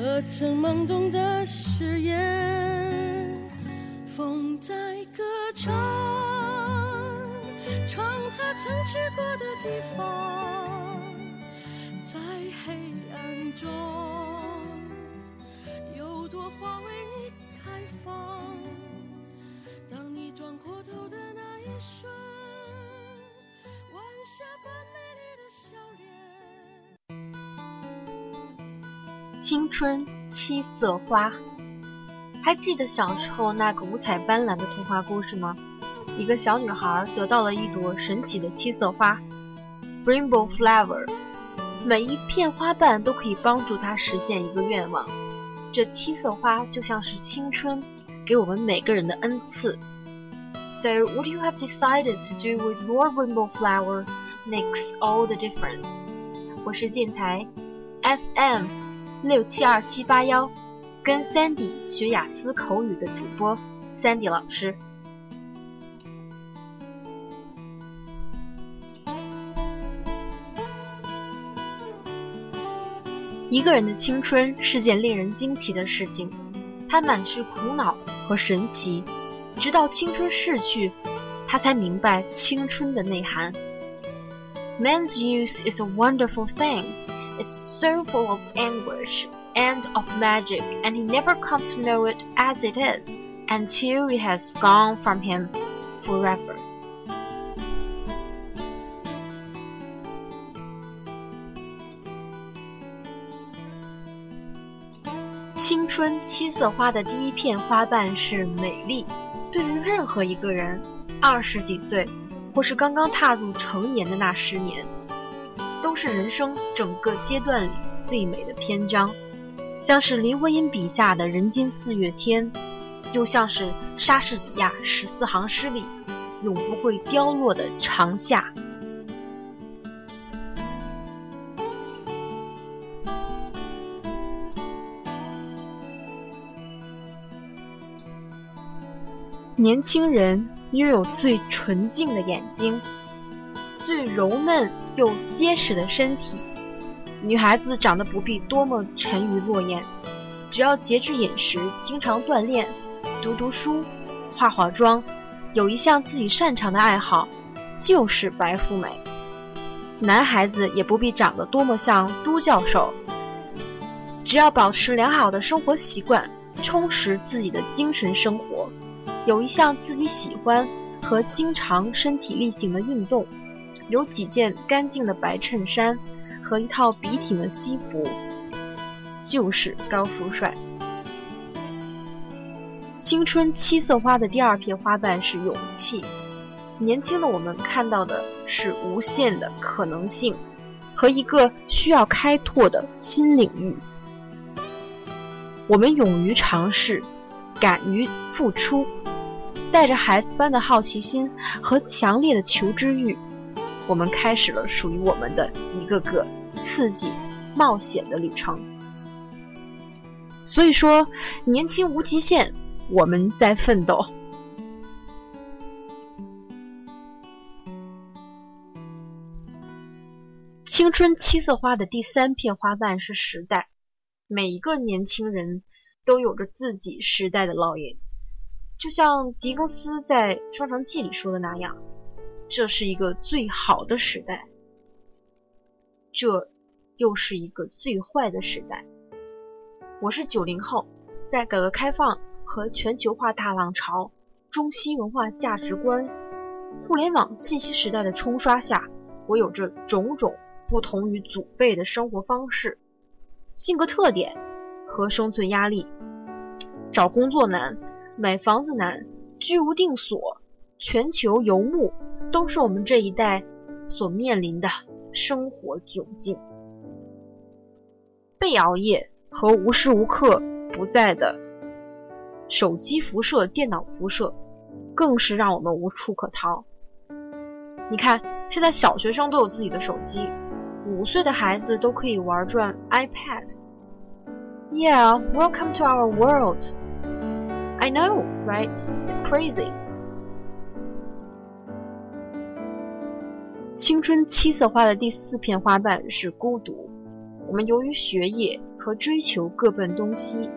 和曾懵懂的誓言，风在歌唱，唱它曾去过的地方，在黑暗中，有朵花为你开放。当你转过头的那一瞬，晚霞青春七色花，还记得小时候那个五彩斑斓的童话故事吗？一个小女孩得到了一朵神奇的七色花，Rainbow Flower，每一片花瓣都可以帮助她实现一个愿望。这七色花就像是青春，给我们每个人的恩赐。So what you have decided to do with your rainbow flower makes all the difference。我是电台 FM。六七二七八幺，跟 Sandy 学雅思口语的主播 Sandy 老师。一个人的青春是件令人惊奇的事情，他满是苦恼和神奇，直到青春逝去，他才明白青春的内涵。Man's youth is a wonderful thing. It's so full of anguish and of magic, and he never comes to know it as it is until it has gone from him forever. 青春七色花的第一片花瓣是美丽。对于任何一个人，二十几岁，或是刚刚踏入成年的那十年。 都是人生整个阶段里最美的篇章，像是林徽因笔下的人间四月天，又像是莎士比亚十四行诗里永不会凋落的长夏。年轻人拥有最纯净的眼睛。最柔嫩又结实的身体，女孩子长得不必多么沉鱼落雁，只要节制饮食，经常锻炼，读读书，化化妆，有一项自己擅长的爱好，就是白富美。男孩子也不必长得多么像都教授，只要保持良好的生活习惯，充实自己的精神生活，有一项自己喜欢和经常身体力行的运动。有几件干净的白衬衫和一套笔挺的西服，就是高富帅。青春七色花的第二片花瓣是勇气。年轻的我们看到的是无限的可能性和一个需要开拓的新领域。我们勇于尝试，敢于付出，带着孩子般的好奇心和强烈的求知欲。我们开始了属于我们的一个个刺激、冒险的旅程。所以说，年轻无极限，我们在奋斗。青春七色花的第三片花瓣是时代。每一个年轻人都有着自己时代的烙印，就像狄更斯在《双城记》里说的那样。这是一个最好的时代，这又是一个最坏的时代。我是九零后，在改革开放和全球化大浪潮、中西文化价值观、互联网信息时代的冲刷下，我有着种种不同于祖辈的生活方式、性格特点和生存压力。找工作难，买房子难，居无定所，全球游牧。都是我们这一代所面临的生活窘境。被熬夜和无时无刻不在的手机辐射、电脑辐射，更是让我们无处可逃。你看，现在小学生都有自己的手机，五岁的孩子都可以玩转 iPad。Yeah, welcome to our world. I know, right? It's crazy. 青春七色花的第四片花瓣是孤独。我们由于学业和追求各奔东西，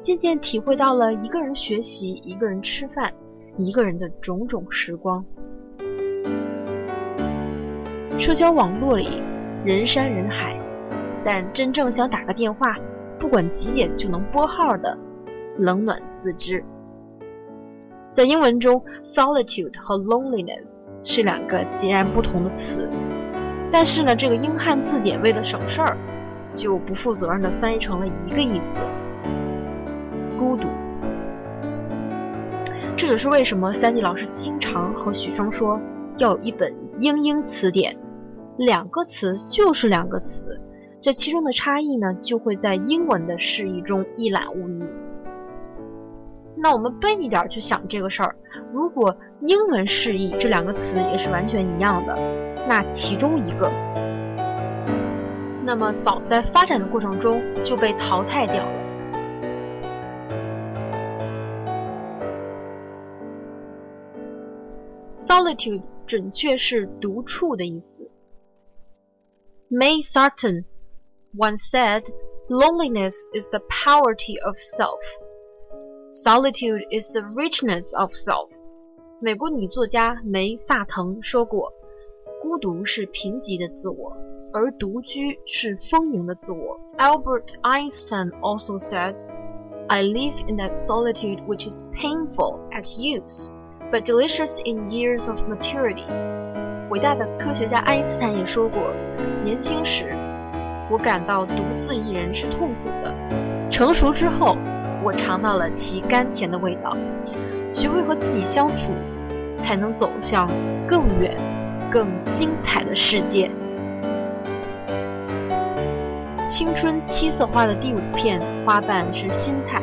渐渐体会到了一个人学习、一个人吃饭、一个人的种种时光。社交网络里人山人海，但真正想打个电话，不管几点就能拨号的，冷暖自知。在英文中，solitude 和 loneliness 是两个截然不同的词，但是呢，这个英汉字典为了省事儿，就不负责任的翻译成了一个意思：孤独。这就是为什么三 D 老师经常和许生说要有一本英英词典，两个词就是两个词，这其中的差异呢，就会在英文的释义中一览无余。那我们笨一点去想这个事儿，如果英文释义这两个词也是完全一样的，那其中一个，那么早在发展的过程中就被淘汰掉了。Solitude 准确是独处的意思。May Sarton once said, "Loneliness is the poverty of self." Solitude is the richness of self。美国女作家梅萨腾说过：“孤独是贫瘠的自我，而独居是丰盈的自我。” Albert Einstein also said, "I live in that solitude which is painful at youth, but delicious in years of maturity." 伟大的科学家爱因斯坦也说过：“年轻时，我感到独自一人是痛苦的；成熟之后。” 我尝到了其甘甜的味道，学会和自己相处，才能走向更远、更精彩的世界。青春七色花的第五片花瓣是心态。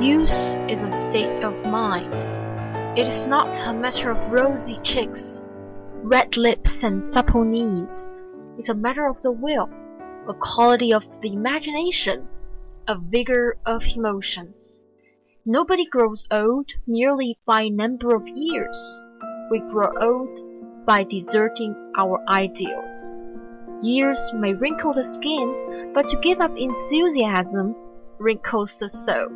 Youth is a state of mind. It is not a matter of rosy cheeks, red lips, and supple knees. It's a matter of the will, a quality of the imagination a vigor of emotions. Nobody grows old merely by number of years. We grow old by deserting our ideals. Years may wrinkle the skin, but to give up enthusiasm wrinkles the soul.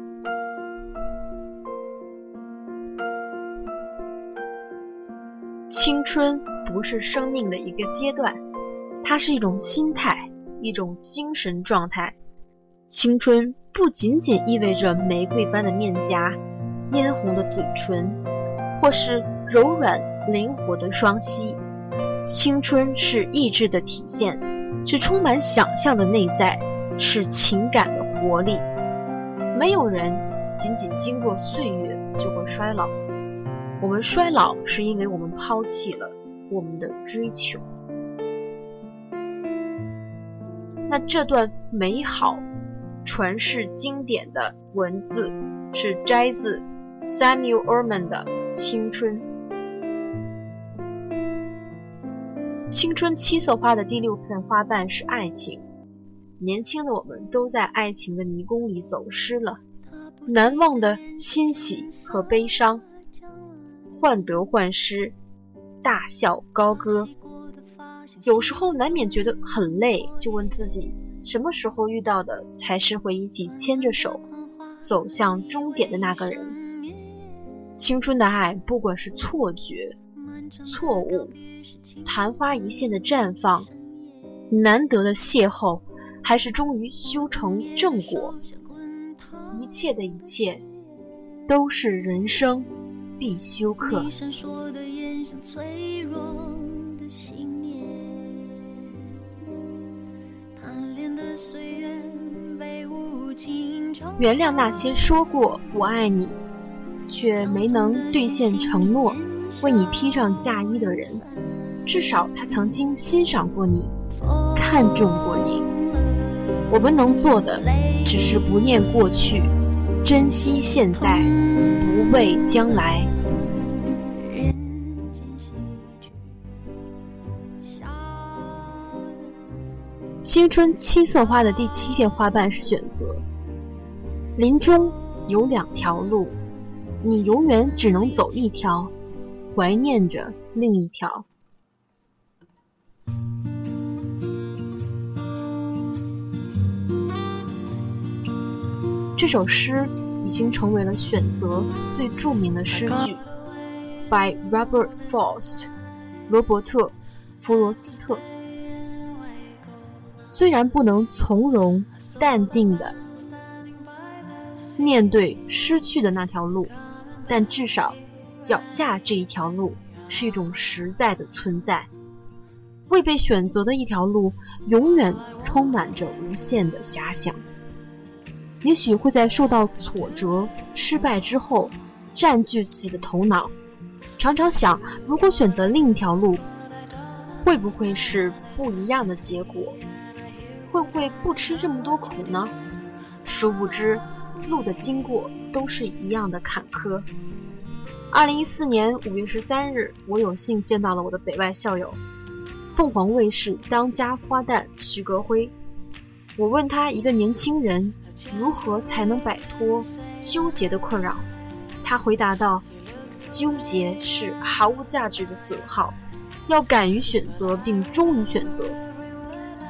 青春不是生命的一个阶段，它是一种心态，一种精神状态。 青春不仅仅意味着玫瑰般的面颊、嫣红的嘴唇，或是柔软灵活的双膝。青春是意志的体现，是充满想象的内在，是情感的活力。没有人仅仅经过岁月就会衰老，我们衰老是因为我们抛弃了我们的追求。那这段美好。传世经典的文字是摘自 Samuel Erman 的《青春》。青春七色花的第六片花瓣是爱情。年轻的我们都在爱情的迷宫里走失了，难忘的欣喜和悲伤，患得患失，大笑高歌。有时候难免觉得很累，就问自己。什么时候遇到的才是会一起牵着手走向终点的那个人？青春的爱，不管是错觉、错误、昙花一现的绽放、难得的邂逅，还是终于修成正果，一切的一切，都是人生必修课。原谅那些说过我爱你，却没能兑现承诺，为你披上嫁衣的人。至少他曾经欣赏过你，看中过你。我们能做的只是不念过去，珍惜现在，不畏将来。青春七色花的第七片花瓣是选择。林中有两条路，你永远只能走一条，怀念着另一条。这首诗已经成为了选择最著名的诗句，by Robert Frost，罗伯特·弗罗斯特。虽然不能从容淡定的面对失去的那条路，但至少脚下这一条路是一种实在的存在。未被选择的一条路，永远充满着无限的遐想。也许会在受到挫折、失败之后，占据自己的头脑，常常想：如果选择另一条路，会不会是不一样的结果？会不会不吃这么多苦呢？殊不知，路的经过都是一样的坎坷。二零一四年五月十三日，我有幸见到了我的北外校友，凤凰卫视当家花旦徐格辉。我问他，一个年轻人。如何才能摆脱纠结的困扰？他回答道：“纠结是毫无价值的损耗，要敢于选择并忠于选择。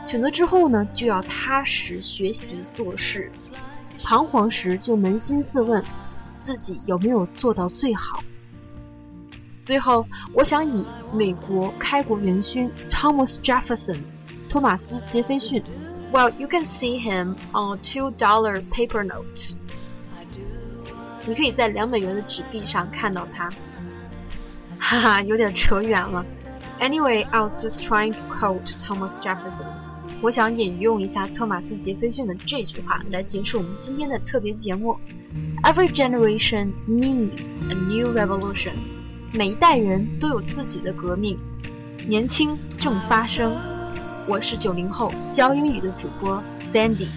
选择之后呢，就要踏实学习做事。彷徨时就扪心自问，自己有没有做到最好。”最后，我想以美国开国元勋 Thomas Jefferson 托马斯·杰斐逊。Well, you can see him on a two-dollar paper note. 你可以在两美元的纸币上看到他。哈哈，有点扯远了。Anyway, I was just trying to quote Thomas Jefferson. 我想引用一下托马斯·杰斐逊的这句话来结束我们今天的特别节目。Every generation needs a new revolution. 每一代人都有自己的革命，年轻正发生。我是九零后教英语的主播 Sandy。